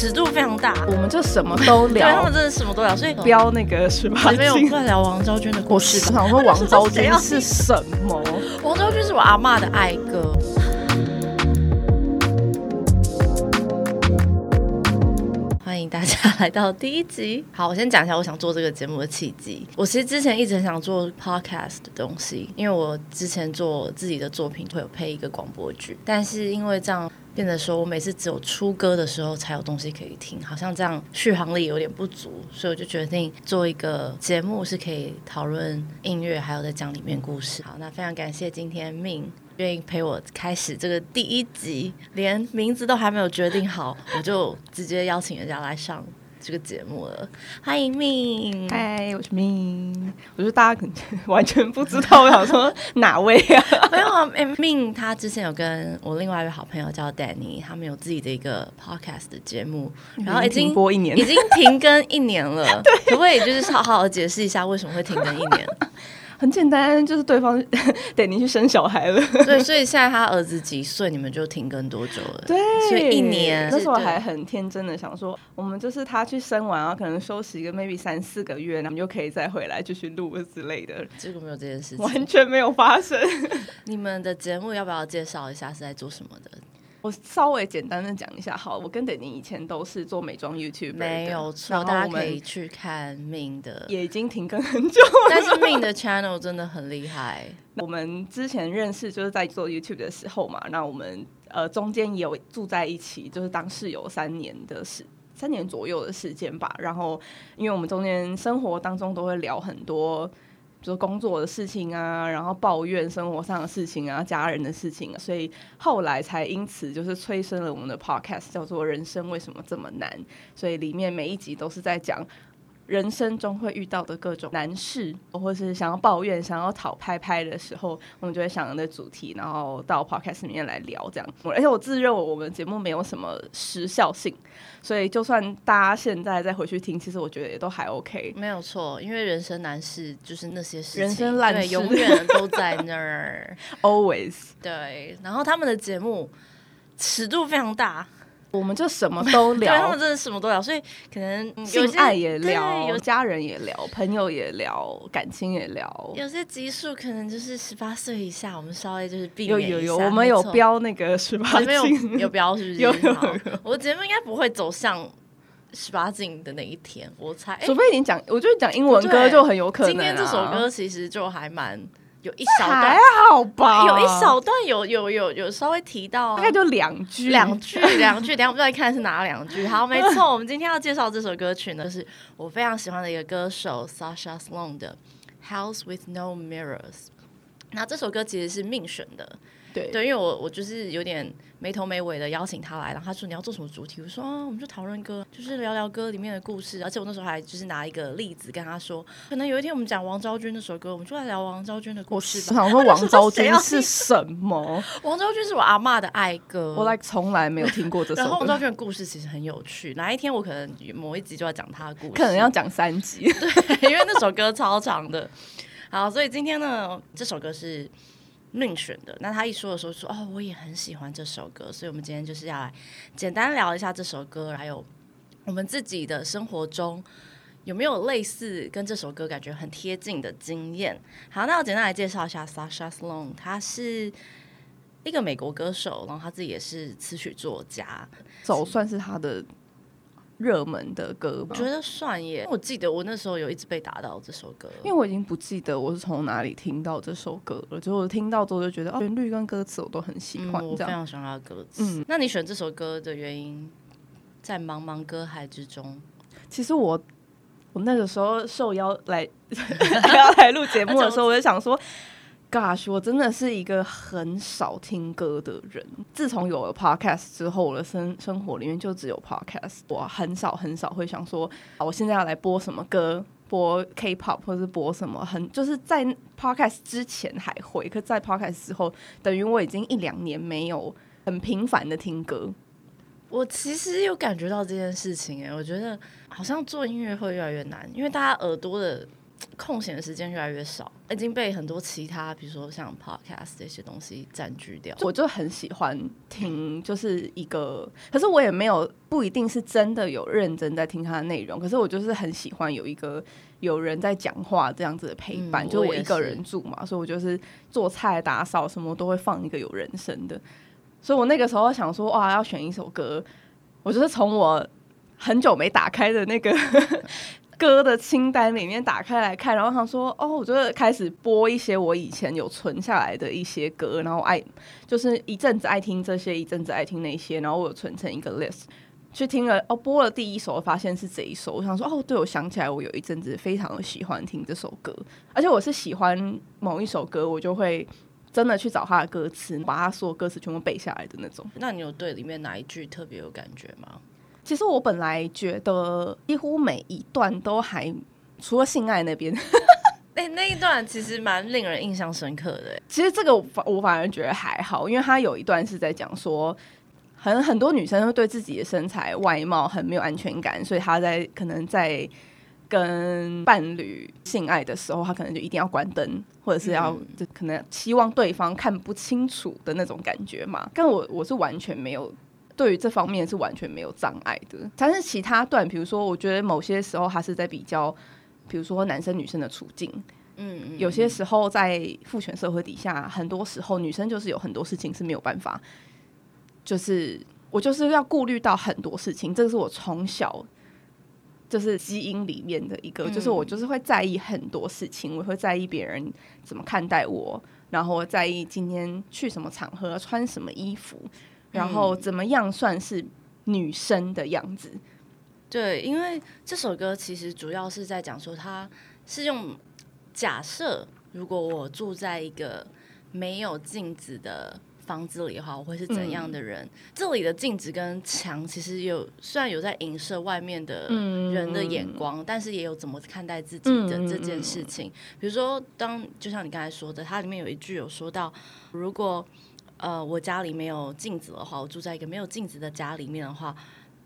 尺度非常大，我们就什么都聊对他聊们，真的什么都聊，所以标那个十八没有禁。在聊王昭君的故我事我。想说王昭君是什么？王昭君是我阿妈的爱歌。欢迎大家来到第一集。好，我先讲一下我想做这个节目的契机。我其实之前一直很想做 podcast 的东西，因为我之前做自己的作品会有配一个广播剧，但是因为这样变得说我每次只有出歌的时候才有东西可以听，好像这样续航力有点不足，所以我就决定做一个节目，是可以讨论音乐，还有在讲里面故事。好，那非常感谢今天命愿意陪我开始这个第一集，连名字都还没有决定好，我就直接邀请人家来上这个节目了。欢迎命，嗨，我是命。我觉得大家可能 完全不知道，我想说哪位啊？没有啊，诶命他之前有跟我另外一位好朋友叫 Danny，他们有自己的一个 podcast 的节目，然后已经播一年已，经停更一年了，可不可以就是好好的解释一下为什么会停更一年？很简单，就是对方 得你去生小孩了。对，所以现在他儿子几岁，你们就停更多久了？对，所以一年那时候还很天真的想说，我们就是他去生完，啊可能休息个 maybe 三四个月，然后我们就可以再回来继续录之类的，结果没有这件事情。完全没有发生。你们的节目要不要介绍一下是在做什么的？我稍微简单的讲一下，好，我跟等你以前都是做美妆 YouTube，没有然错，后大家我们可以去看命的，也已经停更很久。但是命的 channel 真的很厉害。我们之前认识就是在做 YouTube 的时候嘛，那我们呃中间也有住在一起，就是当室友三年的时三年左右的时间吧。然后因为我们中间生活当中都会聊很多。就是工作的事情啊，然后抱怨生活上的事情啊，家人的事情、啊，所以后来才因此就是催生了我们的 podcast，叫做《人生为什么这么难》。所以里面每一集都是在讲人生中会遇到的各种难事，或是想要抱怨、想要讨拍拍的时候，我们就会想的主题，然后到 podcast 里面来聊这样。而且我自认为我们节目没有什么时效性，所以就算大家现在再回去听，其实我觉得也都还 OK。没有错，因为人生难事就是那些事情，人生烂对，事永远都在那儿。Always，对，然后他们的节目尺度非常大，我们就什么都 聊对他聊们，真的什么都聊，所以可能有些性爱也聊，有家人也聊，朋友也聊，感情也聊。有些集数可能就是十八岁以下，我们稍微就是避免一下有有，我们有标那个十八你们有禁，有标是不是？有有有我的节目应该不会走向十八禁的那一天，我猜。哎除非你讲，我觉得讲英文歌就很有可能、啊。今天这首歌其实就还蛮有一小段。还段，好吧，有一小段有有有有稍微提到。大概就两句，两句 两句，等一下我们再看是哪两句。好，没错，我们今天要介绍这首歌曲呢，是我非常喜欢的一个歌手 Sasha Sloan 的《House with No Mirrors》。那这首歌其实是命选的，对对，因为我我就是有点没头没尾的邀请他来，然后他说你要做什么主题，我说啊，我们就讨论歌，就是聊聊歌里面的故事。而且我那时候还就是拿一个例子跟他说，可能有一天我们讲王昭君那首歌，我们就来聊王昭君的故事吧。想说王昭君是什么？王昭君是我阿嬷的爱歌，我 like 从来没有听过这 首歌，然后王昭君的故事其实很有趣，哪一天我可能某一集就要讲她的故事，可能要讲三集。对，因为那首歌超长的。好，所以今天呢，这首歌是命选的。那他一说的时候说，哦，我也很喜欢这首歌，所以我们今天就是要来简单聊一下这首歌，还有我们自己的生活中有没有类似跟这首歌感觉很贴近的经验。好，那我简单来介绍一下 Sasha Sloan，他是。一个美国歌手，然后他自己也是词曲作家，走算是他的热门的歌吧我觉。得算耶。我记得我那时候有一直被打到这首歌，因为我已经不记得我是从哪里听到这首歌了，就我听到之后就觉得哦，旋律跟歌词我都很喜欢嗯，我。非常喜欢他的歌词。嗯那你选这首歌的原因，在茫茫歌海之中，其实我我那个时候受邀来 要来录节目的时候，我就想说。Gosh，我真的是一个很少听歌的人。自从有了 Podcast 之后，我的生生活里面就只有 Podcast。我很少很少会想说，啊我现在要来播什么歌，播 K-pop 或是播什么，很就是在 Podcast 之前还会，可在 Podcast 之后，等于我已经一两年没有很频繁的听歌。我其实有感觉到这件事情哎，我觉得好像做音乐会越来越难，因为大家耳朵的空闲的时间越来越少，已经被很多其他，比如说像 podcast 这些东西占据掉。我就很喜欢听，就是一个，可是我也没有不一定是真的有认真在听他的内容，可是我就是很喜欢有一个有人在讲话这样子的陪伴，嗯就是我一个人住嘛，所以我就是做菜、打扫什么都会放一个有人声的，所以我那个时候想说，哇，要选一首歌，我就是从我很久没打开的那个歌的清单里面打开来看，然后想说，哦，我就开始播一些我以前有存下来的一些歌，然后爱就是一阵子爱听这些，一阵子爱听那些，然后我有存成一个 list。去听了哦，播了第一首，发现是这一首。我想说，哦，对，我想起来，我有一阵子非常的喜欢听这首歌，而且我是喜欢某一首歌，我就会真的去找它的歌词，把它所有歌词全部背下来的那种。那你有对里面哪一句特别有感觉吗？其实我本来觉得几乎每一段都还，除了性爱那边，哎、那一段其实蛮令人印象深刻的、欸。其实这个我反我反而觉得还好，因为他有一段是在讲说，很很多女生会对自己的身材外貌很没有安全感，所以她在可能在跟伴侣性爱的时候，她可能就一定要关灯，或者是要、嗯就可能希望对方看不清楚的那种感觉嘛。但我我是完全没有。对于这方面是完全没有障碍的，但是其他段，比如说，我觉得某些时候他是在比较，比如说男生女生的处境，嗯嗯，有些时候在父权社会底下，很多时候女生就是有很多事情是没有办法，就是我就是要顾虑到很多事情，这个是我从小就是基因里面的一个，嗯就是我就是会在意很多事情，我会在意别人怎么看待我，然后在意今天去什么场合穿什么衣服，然后怎么样算是女生的样子。对，因为这首歌其实主要是在讲说，它是用假设，如果我住在一个没有镜子的房子里的话，我会是怎样的人？这里的镜子跟墙其实有虽然有在影射外面的人的眼光，但是也有怎么看待自己的这件事情。比如说，当就像你刚才说的，它里面有一句有说到，如果呃我家里没有镜子的话，我住在一个没有镜子的家里面的话。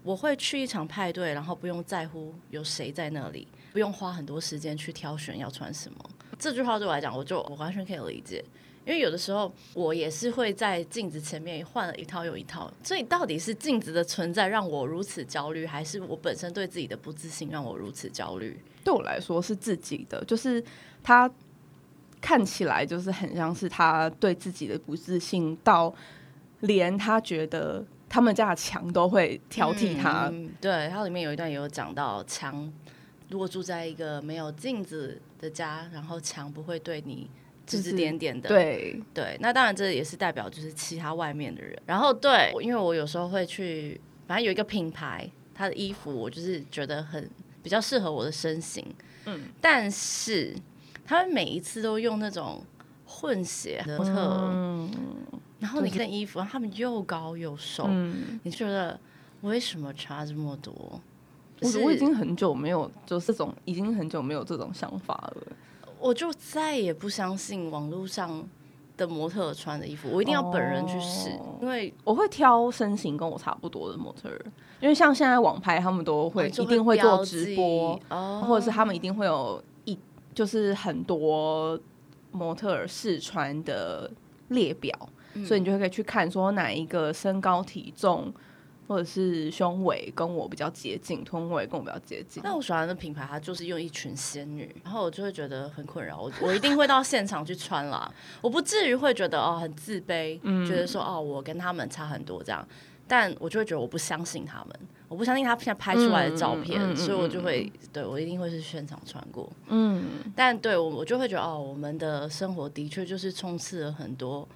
我会去一场派对，然后不用在乎有谁在那里，不用花很多时间去挑选要穿什么。这句话对我来讲，我就我完全可以理解，因为有的时候我也是会在镜子前面换了一套又一套。所以到底是镜子的存在让我如此焦虑，还是我本身对自己的不自信让我如此焦虑？对我来说是自己的，就是他看起来就是很像是他对自己的不自信，到连他觉得他们家的墙都会挑剔他。嗯对，它里面有一段也有讲到墙，如果住在一个没有镜子的家，然后墙不会对你指指点点的，对，对，那当然这也是代表就是其他外面的人。然后对，因为我有时候会去，反正有一个品牌，它的衣服我就是觉得很比较适合我的身形，嗯，但是他们每一次都用那种混血模特，嗯。然后你看衣服，他们又高又瘦，嗯，你觉得为什么差这么多？我我已经很久没有就这种，已经很久没有这种想法了。我就再也不相信网络上的模特穿的衣服，我一定要本人去试，哦。因为我会挑身形跟我差不多的模特儿，因为像现在网拍他们都会、一定会做直记播，哦，或者是他们一定会有一就是很多模特儿试穿的列表，嗯所以你就可以去看说哪一个身高体重或者是胸围跟我比较接近，臀围跟我比较接近。那我喜欢的品牌，它就是用一群仙女，然后我就会觉得很困扰。我我一定会到现场去穿啦，我不至于会觉得哦很自卑，嗯觉得说哦我跟他们差很多这样，但我就会觉得我不相信他们，我不相信他现在拍出来的照片，嗯嗯嗯嗯所以我就会对我一定会是现场穿过。嗯，但对我我就会觉得哦，我们的生活的确就是充斥了很多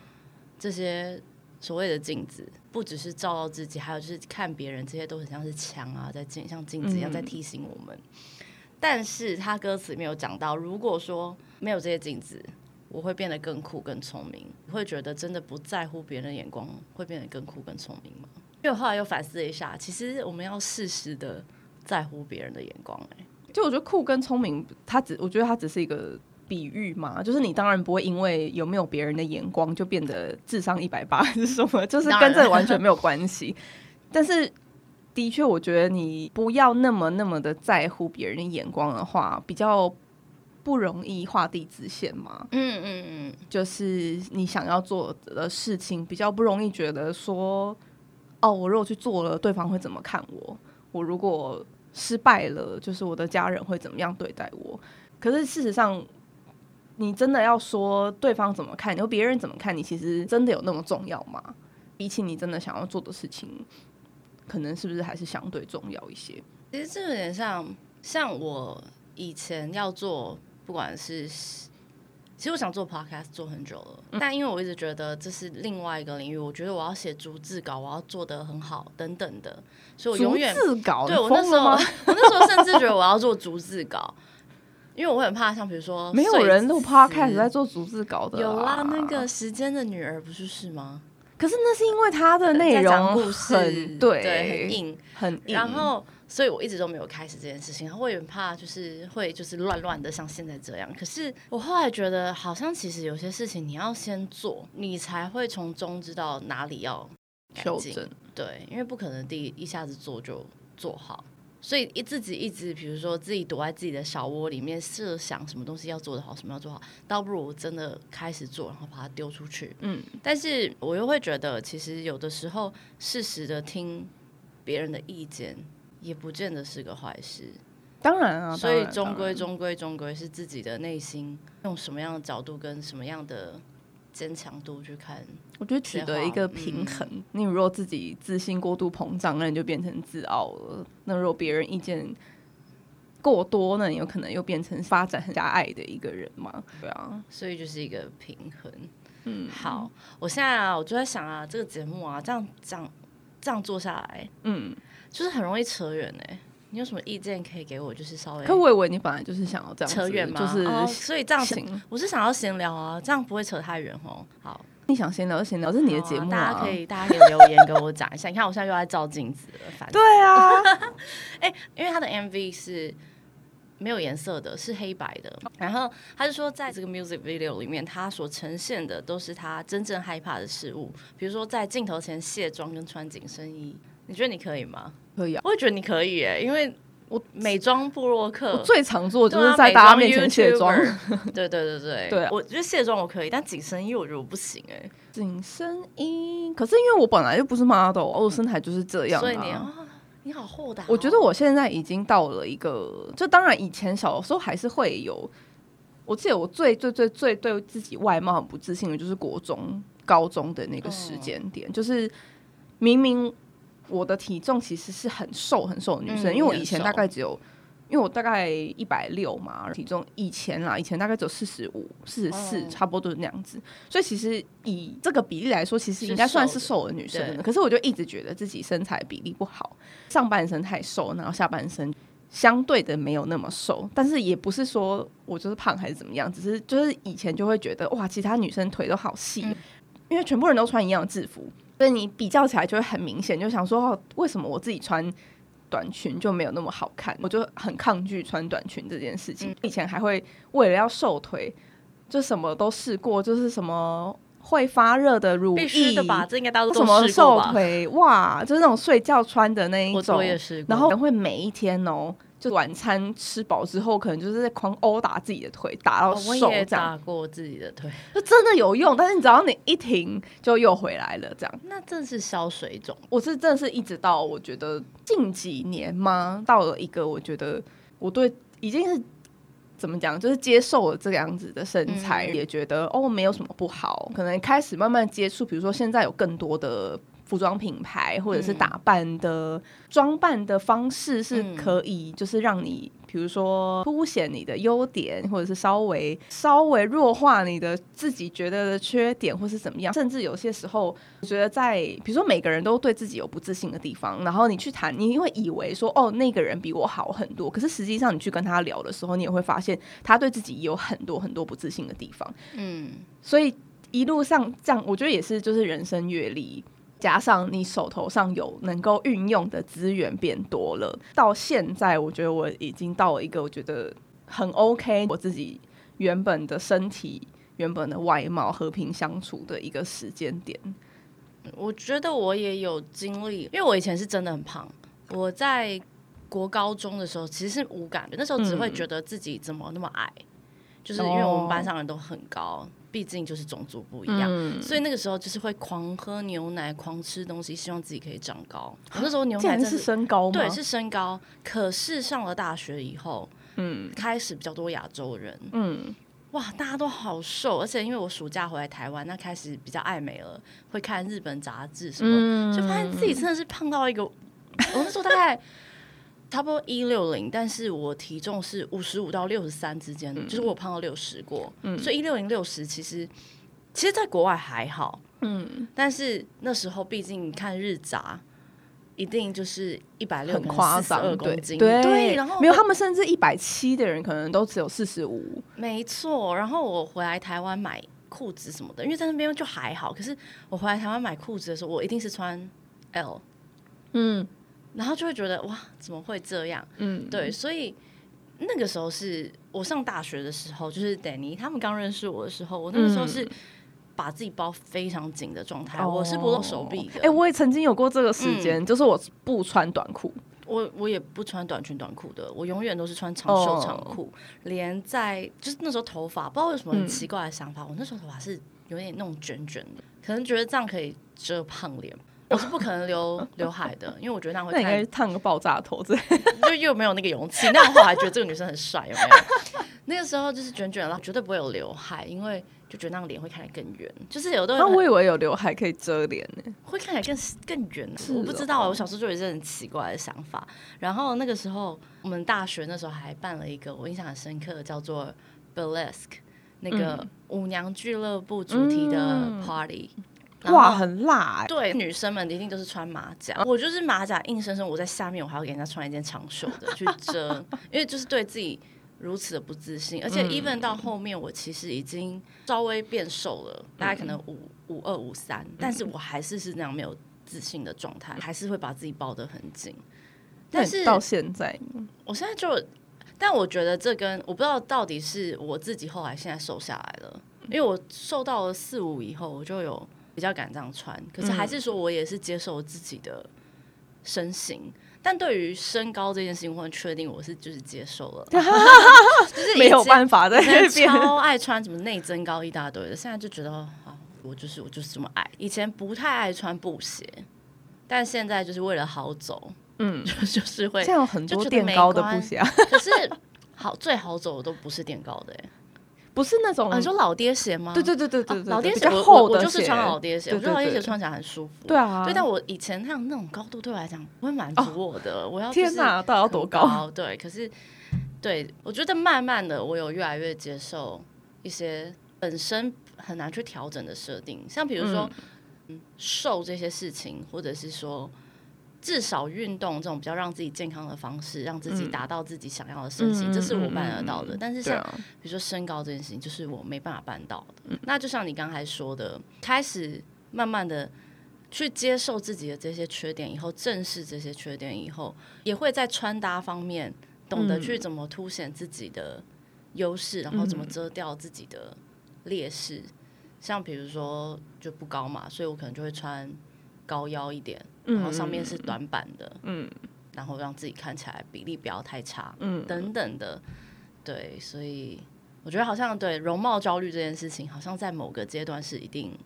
这些所谓的镜子，不只是照到自己，还有就是看别人，这些都很像是墙啊，在镜像镜子一样嗯在提醒我们。但是他歌词里面有讲到，如果说没有这些镜子，我会变得更酷、更聪明。你会觉得真的不在乎别人的眼光，会变得更酷、更聪明吗？因为我后来又反思了一下，其实我们要适时的在乎别人的眼光、欸，就我觉得酷跟聪明，它只我觉得它只是一个比喻嘛，就是你当然不会因为有没有别人的眼光就变得智商一百八 还是什么，就是跟这完全没有关系。但是的确，我觉得你不要那么那么的在乎别人的眼光的话，比较不容易画地自限嘛。嗯嗯嗯，就是你想要做的事情，比较不容易觉得说，哦，我如果去做了，对方会怎么看我？我如果失败了，就是我的家人会怎么样对待我？可是事实上，你真的要说对方怎么看你，或别人怎么看你，其实真的有那么重要吗？比起你真的想要做的事情，可能是不是还是相对重要一些？其实这有点像，像我以前要做，不管是，其实我想做 podcast 做很久了，但因为我一直觉得这是另外一个领域，我觉得我要写逐字稿，我要做的很好等等的，所以我永远逐字稿，对我那时候，我那时候甚至觉得我要做逐字稿。因为我很怕，像比如说，没有人录 podcast 在做逐字稿的。有啦，那个时间的女儿不是是吗？可是那是因为它的内容故事对很硬很硬，然后所以我一直都没有开始这件事情。我也很怕，就是会就是乱乱的像现在这样。可是我后来觉得，好像其实有些事情你要先做，你才会从中知道哪里要修正。对，因为不可能第一一下子做就做好。所以一自己一直，比如说自己躲在自己的小窝里面，设想什么东西要做得好，什么要做好，倒不如真的开始做，然后把它丢出去。嗯，但是我又会觉得，其实有的时候适时的听别人的意见，也不见得是个坏事。当然啊，所以终归终归终归是自己的内心用什么样的角度跟什么样的。坚强度去看，我觉得取得一个平衡。你如果自己自信过度膨胀，那你就变成自傲了。那如果别人意见过多，那你有可能又变成发展很狭隘的一个人嘛？对啊，所以就是一个平衡。嗯，好，我现在啊，我就在想啊，这个节目啊，这样讲这样做下来，嗯，就是很容易扯远哎。你有什么意见可以给我？就是稍微，可我以为你本来就是想要这样扯远嘛，就是所以这样行。我是想要闲聊啊，这样不会扯太远哦。好，你想闲聊就闲聊，这是你的节目啊，大家可以大家可以留言给我讲一下。你看我现在又在照镜子了，反对啊，哎，因为他的 MV 是没有颜色的，是黑白的。然后他就说，在这个 music video 里面，他所呈现的都是他真正害怕的事物，比如说在镜头前卸妆跟穿紧身衣。你觉得你可以吗？可以啊，我也觉得你可以耶，因为我美妆部落客最常做就是在大家面前卸妆。对对对对对，我觉得卸妆我可以，但紧身衣我觉得我不行哎。紧身衣，可是因为我本来就不是 model，我身材就是这样。所以你你好豁达。我觉得我现在已经到了一个，就当然以前小时候还是会有。我记得我最最最最对自己外貌很不自信的，就是国中、高中的那个时间点，就是明明。我的体重其实是很瘦很瘦的女生，因为我以前大概只有，因为我大概一百六嘛，体重以前啦，以前大概只有四十五、四十四，差不多都是那样子。所以其实以这个比例来说，其实应该算是瘦的女生。可是我就一直觉得自己身材比例不好，上半身太瘦，然后下半身相对的没有那么瘦。但是也不是说我就是胖还是怎么样，只是就是以前就会觉得哇，其他女生腿都好细，因为全部人都穿一样的制服。所以你比较起来就会很明显，就想说为什么我自己穿短裙就没有那么好看？我就很抗拒穿短裙这件事情。以前还会为了要瘦腿，就什么都试过，就是什么会发热的乳液的吧？这应该大家都什么瘦腿袜，就是那种睡觉穿的那一种。然后会每一天哦。就晚餐吃饱之后，可能就是在狂殴打自己的腿，打到瘦这样。打过自己的腿，就真的有用。但是你只要你一停，就又回来了，这样。那真是消水肿。我是真的是一直到我觉得近几年吗，到了一个我觉得我对已经是怎么讲，就是接受了这个样子的身材，也觉得哦没有什么不好。可能开始慢慢接触，比如说现在有更多的。服装品牌或者是打扮的装扮的方式是可以，就是让你比如说凸显你的优点，或者是稍微稍微弱化你的自己觉得的缺点，或是怎么样。甚至有些时候，我觉得在比如说每个人都对自己有不自信的地方，然后你去谈，你会以为说哦那个人比我好很多，可是实际上你去跟他聊的时候，你也会发现他对自己有很多很多不自信的地方。嗯，所以一路上这样，我觉得也是就是人生阅历。加上你手头上有能够运用的资源变多了，到现在我觉得我已经到了一个我觉得很 OK，我自己原本的身体、原本的外貌和平相处的一个时间点。我觉得我也有经历，因为我以前是真的很胖。我在国高中的时候其实是无感的，那时候只会觉得自己怎么那么矮。就是因为我们班上人都很高，毕竟就是种族不一样，嗯。所以那个时候就是会狂喝牛奶、狂吃东西，希望自己可以长高。我那时候牛奶真的身高吗？对是身高，可是上了大学以后，嗯。开始比较多亚洲人，嗯，哇，大家都好瘦，而且因为我暑假回来台湾，那开始比较爱美了，会看日本杂志什么，嗯。就发现自己真的是胖到一个，我那时候大概差不多一六零，但是我体重是五十五到六十三之间，就是我有胖到六十过，所以一六零六十其实其实在国外还好，嗯，但是那时候毕竟看日杂。一定就是一百六很夸张，二对。公斤，对对，然后没有他们甚至一百七的人可能都只有四十五，没错，然后我回来台湾买裤子什么的，因为在那边就还好。可是我回来台湾买裤子的时候，我一定是穿 L，嗯然后就会觉得哇，怎么会这样？嗯，对，所以那个时候是我上大学的时候，就是 Danny 他们刚认识我的时候，我那个时候是把自己包非常紧的状态，我是不露手臂的。哎、我也曾经有过这个时间，就是我不穿短裤，我我也不穿短裙短裤的，我永远都是穿长袖长裤。连在就是那时候头发，不知道为什么很奇怪的想法，我那时候头发是有点那种卷卷的，可能觉得这样可以遮胖脸。我是不可能留刘海的，因为我觉得那样会那应该，烫个爆炸头之类。就又没有那个勇气。那样的话，还觉得这个女生很帅，有没有？那个时候就是卷卷了，绝对不会有刘海，因为就觉得那个脸会看起来更圆。就是有的人那我以为有刘海可以遮脸呢。会看起来更更圆、是我不知道，哦我小时候就有一些很奇怪的想法。然后那个时候，我们大学那时候还办了一个我印象很深刻的，叫做 Burlesque 那个舞娘俱乐部主题的嗯 party。哇，很辣哎、对，女生们一定都是穿马甲，我就是马甲硬生生我在下面，我还要给人家穿一件长袖的去遮，因为就是对自己如此的不自信，而且 even 到后面我其实已经稍微变瘦了，大概可能五五二五三，但是我还是是那样没有自信的状态，还是会把自己抱得很紧。但是到现在，我现在就，但我觉得这跟我不知道到底是我自己后来现在瘦下来了，因为我瘦到了四五以后，我就有比较敢这样穿，可是还是说我也是接受自己的身形。但对于身高这件事情，我很确定我是就是接受了，就是没有办法在。超爱穿什么内增高一大堆的，现在就觉得啊，我就是我就是这么矮。以前不太爱穿布鞋，但现在就是为了好走，嗯，就 就是会现在有很多垫高的布鞋啊，可是好最好走的都不是垫高的、欸，不是那种啊，你说老爹鞋吗？对对对对对老爹鞋我我厚的鞋我就是穿老爹鞋，我觉得老爹鞋穿起来很舒服。对啊，对，但我以前那样那种高度对我来讲不会满足我的，我要天哪，到底要多高？对，可是对我觉得慢慢的，我有越来越接受一些本身很难去调整的设定，像比如说、嗯、瘦这些事情，或者是说至少运动这种比较让自己健康的方式，让自己嗯达到自己想要的身形，这是我办得到的。但是像啊，比如说身高这件事情，就是我没办法办到的。那就像你刚才说的，开始慢慢的去接受自己的这些缺点以后，正视这些缺点以后，也会在穿搭方面懂得去怎么凸显自己的优势，然后怎么遮掉自己的劣势。像比如说就不高嘛，所以我可能就会穿高腰一点，然后上面是短版的，嗯然后让自己看起来比例不要太差。嗯，等等的，对，所以我觉得好像对容貌焦虑这件事情，好像在某个阶段是一定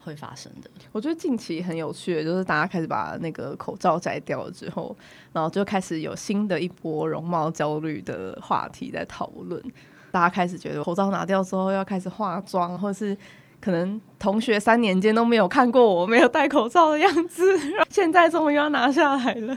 会发生的。我觉得近期很有趣的，就是大家开始把那个口罩摘掉了之后，然后就开始有新的一波容貌焦虑的话题在讨论。大家开始觉得口罩拿掉之后要开始化妆，或是可能同学三年间都没有看过我没有戴口罩的样子，现在终于要拿下来了。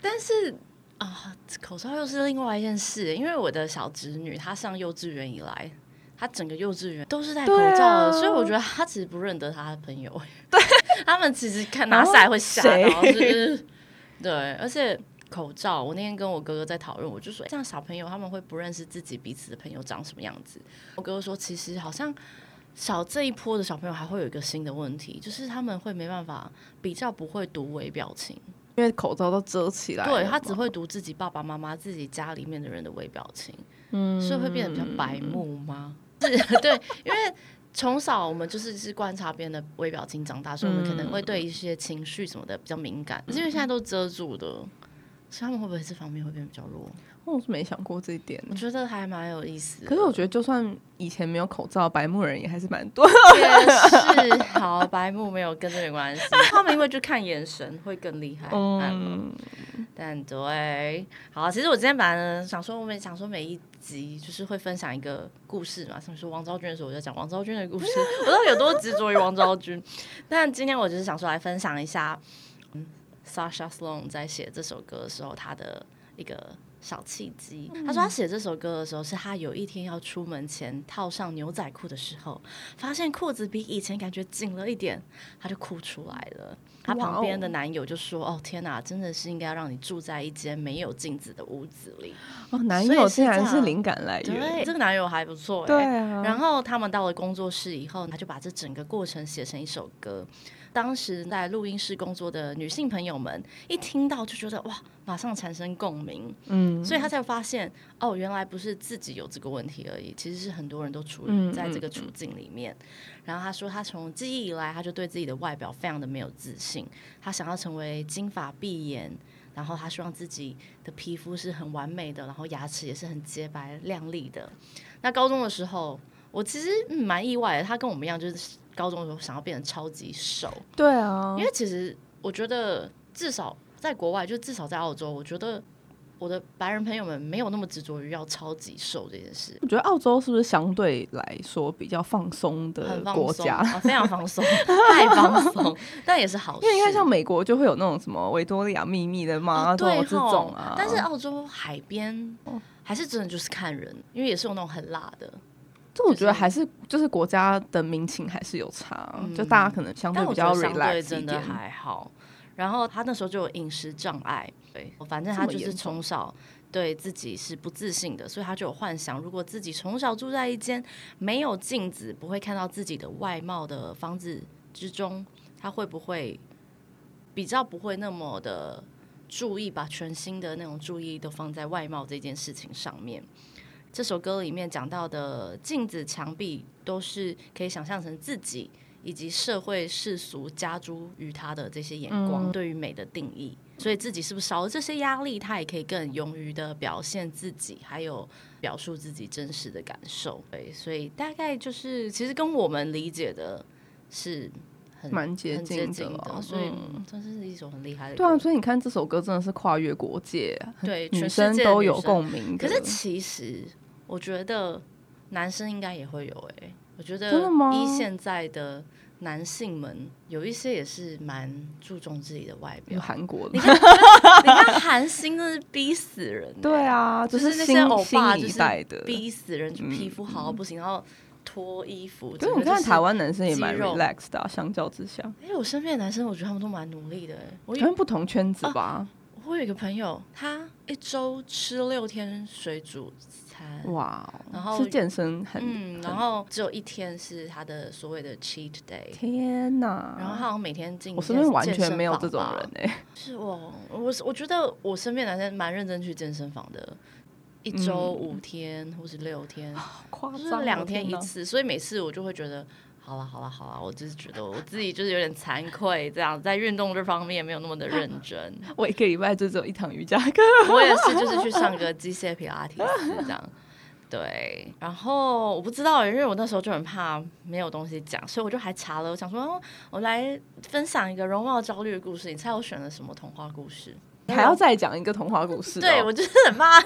但是啊，口罩又是另外一件事，因为我的小侄女她上幼稚园以来。她整个幼稚园都是戴口罩的，啊所以我觉得她其实不认得她的朋友。对，他们其实看拿下来会吓到，就是对，而且口罩，我那天跟我哥哥在讨论，我就说，欸这样小朋友他们会不认识自己彼此的朋友长什么样子。我哥哥说，其实好像小这一波的小朋友还会有一个新的问题，就是他们会没办法比较不会读微表情，因为口罩都遮起来，对他只会读自己爸爸妈妈、自己家里面的人的微表情，嗯所以会变得比较白目吗？是，对，因为。从小我们就是是观察别人的微表情长大，所以我们可能会对一些情绪什么的比较敏感。因为现在都遮住的，所以他们会不会这方面会变比较弱？我是没想过这一点。我觉得还蛮有意思的。可是我觉得，就算以前没有口罩，白目人也还是蛮多。也是，好，白目没有跟这没关系，他们因为就看眼神会更厉害。嗯，但对，好，其实我今天本来呢想说，我们想说每一集就是会分享一个故事嘛，像说王昭君的时候，我就讲王昭君的故事，我到底有多执着于王昭君？但今天我就是想说来分享一下，嗯，Sasha Sloan 在写这首歌的时候，他的一个。小契机，他说他写这首歌的时候，是他有一天要出门前套上牛仔裤的时候，发现裤子比以前感觉紧了一点，他就哭出来了。他旁边的男友就说：“哦天哪，真的是应该让你住在一间没有镜子的屋子里。”哦，男友竟然是灵感来源，对，这个男友还不错，对啊。然后他们到了工作室以后，他就把这整个过程写成一首歌。当时在录音室工作的女性朋友们一听到就觉得哇，马上产生共鸣，嗯，所以他才发现哦，原来不是自己有这个问题而已，其实是很多人都处于在这个处境里面。然后他说，他从记忆以来，他就对自己的外表非常的没有自信，他想要成为金发碧眼，然后他希望自己的皮肤是很完美的，然后牙齿也是很洁白亮丽的。那高中的时候，我其实蛮意外的，他跟我们一样，就是。高中的时候想要变得超级瘦，对啊，因为其实我觉得至少在国外，就至少在澳洲，我觉得我的白人朋友们没有那么执着于要超级瘦这件事。我觉得澳洲是不是相对来说比较放松的国家？非常放松，太放松，但也是好。因为你看，像美国就会有那种什么维多利亚秘密的嘛，对这种啊。但是澳洲海边还是真的就是看人，因为也是有那种很辣的。这我觉得还是就是国家的民情还是有差，就大家可能相对比较 relax 真的还好。然后他那时候就有饮食障碍，对，反正他就是从小对自己是不自信的，所以他就有幻想，如果自己从小住在一间没有镜子、不会看到自己的外貌的房子之中，他会不会比较不会那么的注意，把全新的那种注意都放在外貌这件事情上面。这首歌里面讲到的镜子、墙壁，都是可以想象成自己以及社会世俗加诸于他的这些眼光对于美的定义。所以自己是不是少了这些压力，他也可以更勇于的表现自己，还有表述自己真实的感受。对，所以大概就是其实跟我们理解的是很蛮接近的，所以真是一首很厉害的。对啊，所以你看这首歌真的是跨越国界，对，女生都有共鸣。可是其实。我觉得男生应该也会有哎，我觉得依现在的男性们有一些也是蛮注重自己的外表。韩国，你看，你看韩星真是逼死人。对啊，就是那些欧巴就是逼死人，就皮肤好不行，然后脱衣服。所以你看台湾男生也蛮 relax 的，相较之下。哎，我身边的男生，我觉得他们都蛮努力的哎。可能不同圈子吧。我有一个朋友，他一周吃六天水煮餐。哇，然后是健身很，嗯，然后只有一天是他的所谓的 cheat day。天哪！然后他好像每天进，我身边完全没有这种人哎。是我，我我觉得我身边男生蛮认真去健身房的，一周五天或是六天，就是两天一次，所以每次我就会觉得，好了好了好了，我就是觉得我自己就是有点惭愧，这样在运动这方面没有那么的认 真。我一个礼拜就只有一堂瑜伽课，我也是，就是去上个机械皮拉提斯这样。对，然后我不知道，因为我那时候就很怕没有东西讲，所以我就还查了，我想说，我来分享一个容貌焦虑的故事。你猜我选了什么童话故事？还要再讲一个童话故事？对，我就是很怕。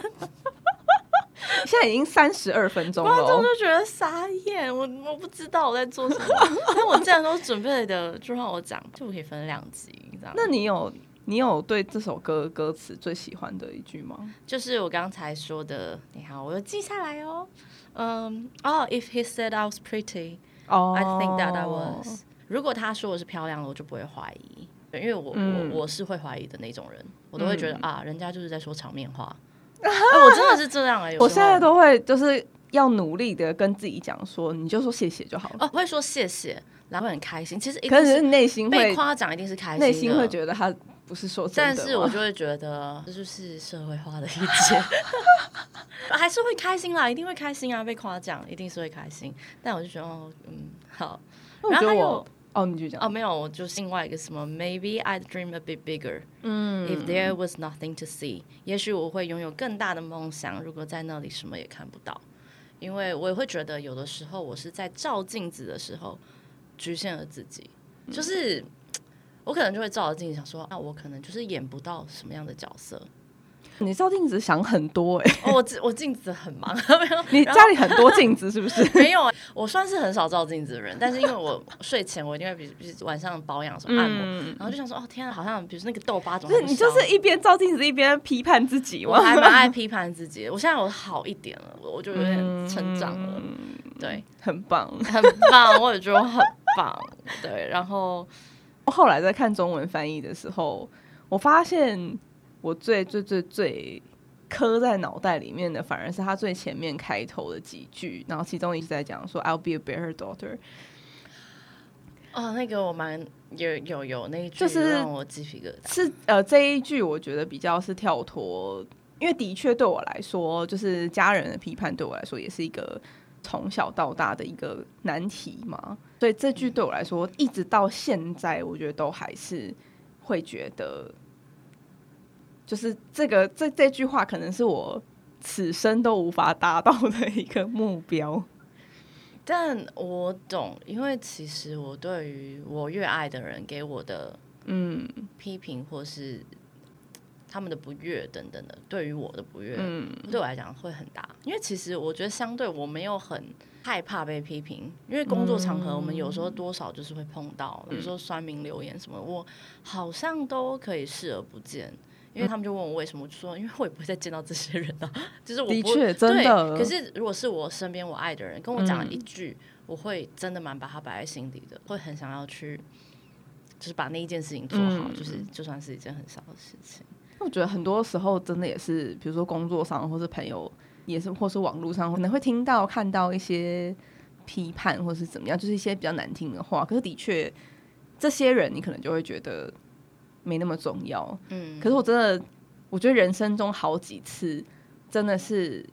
现在已经三十二分钟了，观众就觉得傻眼。我我不知道我在做什么，但我既然都准备的，就让我讲，就可以分两集，这样。那你有？你有对这首歌歌词最喜欢的一句吗？就是我刚才说的，你好，我有记下来哦。嗯，哦，If he said I was pretty, I think that I was。如果他说我是漂亮的，我就不会怀疑，因为我我我是会怀疑的那种人，我都会觉得啊，人家就是在说场面话。我真的是这样哎，我现在都会就是要努力的跟自己讲说，你就说谢谢就好了。哦，会说谢谢，然后很开心。其实可是内心被夸奖一定是开心，内心会觉得他。不是说，但是我就会觉得这就是社会化的一切，还是会开心啦，一定会开心啊！被夸奖一定是会开心，但我就觉得，哦，嗯，好。我觉得我哦，你就讲哦，没有，我就是另外一个什么，Maybe I'd dream a bit bigger。嗯，If there was nothing to see，也许我会拥有更大的梦想。如果在那里什么也看不到，因为我也会觉得有的时候我是在照镜子的时候局限了自己，就是我可能就会照着镜子想说，那我可能就是演不到什么样的角色。你照镜子想很多哎，我我镜子很忙，没有。你家里很多镜子是不是？没有，我算是很少照镜子的人，但是因为我睡前我一定会比比晚上保养什么按摩，然后就想说哦天啊，好像比如说那个痘疤怎么？你就是一边照镜子一边批判自己，我还蛮爱批判自己。我现在我好一点了，我就有点成长了，对，很棒，很棒，我也觉得很棒，对。然后后来在看中文翻译的时候，我发现。我最最最最刻在脑袋里面的，反而是他最前面开头的几句，然后其中一直在讲说 "I'll be a better daughter"。哦，那个我蛮有有有那一句，就是让我鸡皮疙瘩。是呃，这一句我觉得比较是跳脱，因为的确对我来说，就是家人的批判对我来说也是一个从小到大的一个难题嘛。所以这句对我来说，一直到现在，我觉得都还是会觉得。就是这个这这句话，可能是我此生都无法达到的一个目标。但我懂，因为其实我对于我越爱的人给我的嗯批评，或是他们的不悦等等的，对于我的不悦，嗯，对我来讲会很大。因为其实我觉得，相对我没有很害怕被批评，因为工作场合我们有时候多少就是会碰到，比如说酸民留言什么，我好像都可以视而不见。因为他们就问我为什么，我就说因为我也不会再见到这些人了。就是我的确真的。可是如果是我身边我爱的人跟我讲一句，我会真的蛮把他摆在心底的，会很想要去，就是把那一件事情做好，就是就算是一件很小的事情。我觉得很多时候真的也是，比如说工作上或是朋友，也是或是网络上可能会听到看到一些批判或是怎么样，就是一些比较难听的话。可是的确，这些人你可能就会觉得。没那么重要，嗯，可是我真的，我觉得人生中好几次真的是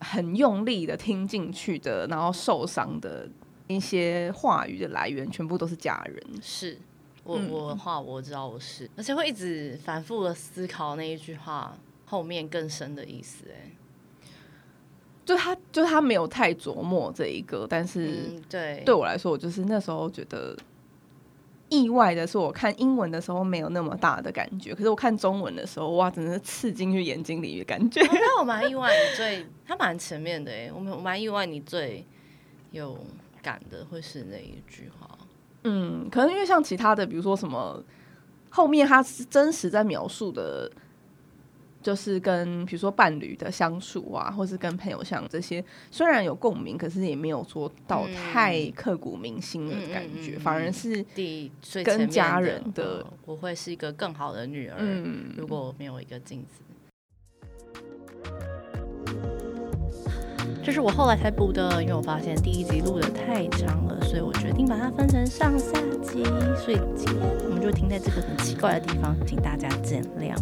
很用力的听进去的，然后受伤的一些话语的来源，全部都是家人。是我我的话，我知道我是，而且会一直反复的思考那一句话后面更深的意思。哎，就他就他没有太琢磨这一个，但是对对我来说，我就是那时候觉得。意外的是，我看英文的时候没有那么大的感觉，可是我看中文的时候，哇，真的是刺进去眼睛里的感觉。那我蛮意外，你最他蛮前面的哎，我们我蛮意外，你最有感的会是那一句话。嗯，可能因为像其他的，比如说什么后面他是真实在描述的。就是跟比如说伴侣的相处啊，或是跟朋友相这些，虽然有共鸣，可是也没有做到太刻骨铭心的感觉，反而是第跟家人的，我会是一个更好的女儿。如果没有一个镜子，这是我后来才补的，因为我发现第一集录的太长了，所以我决定把它分成上下集，所以今天我们就停在这个很奇怪的地方，请大家见谅。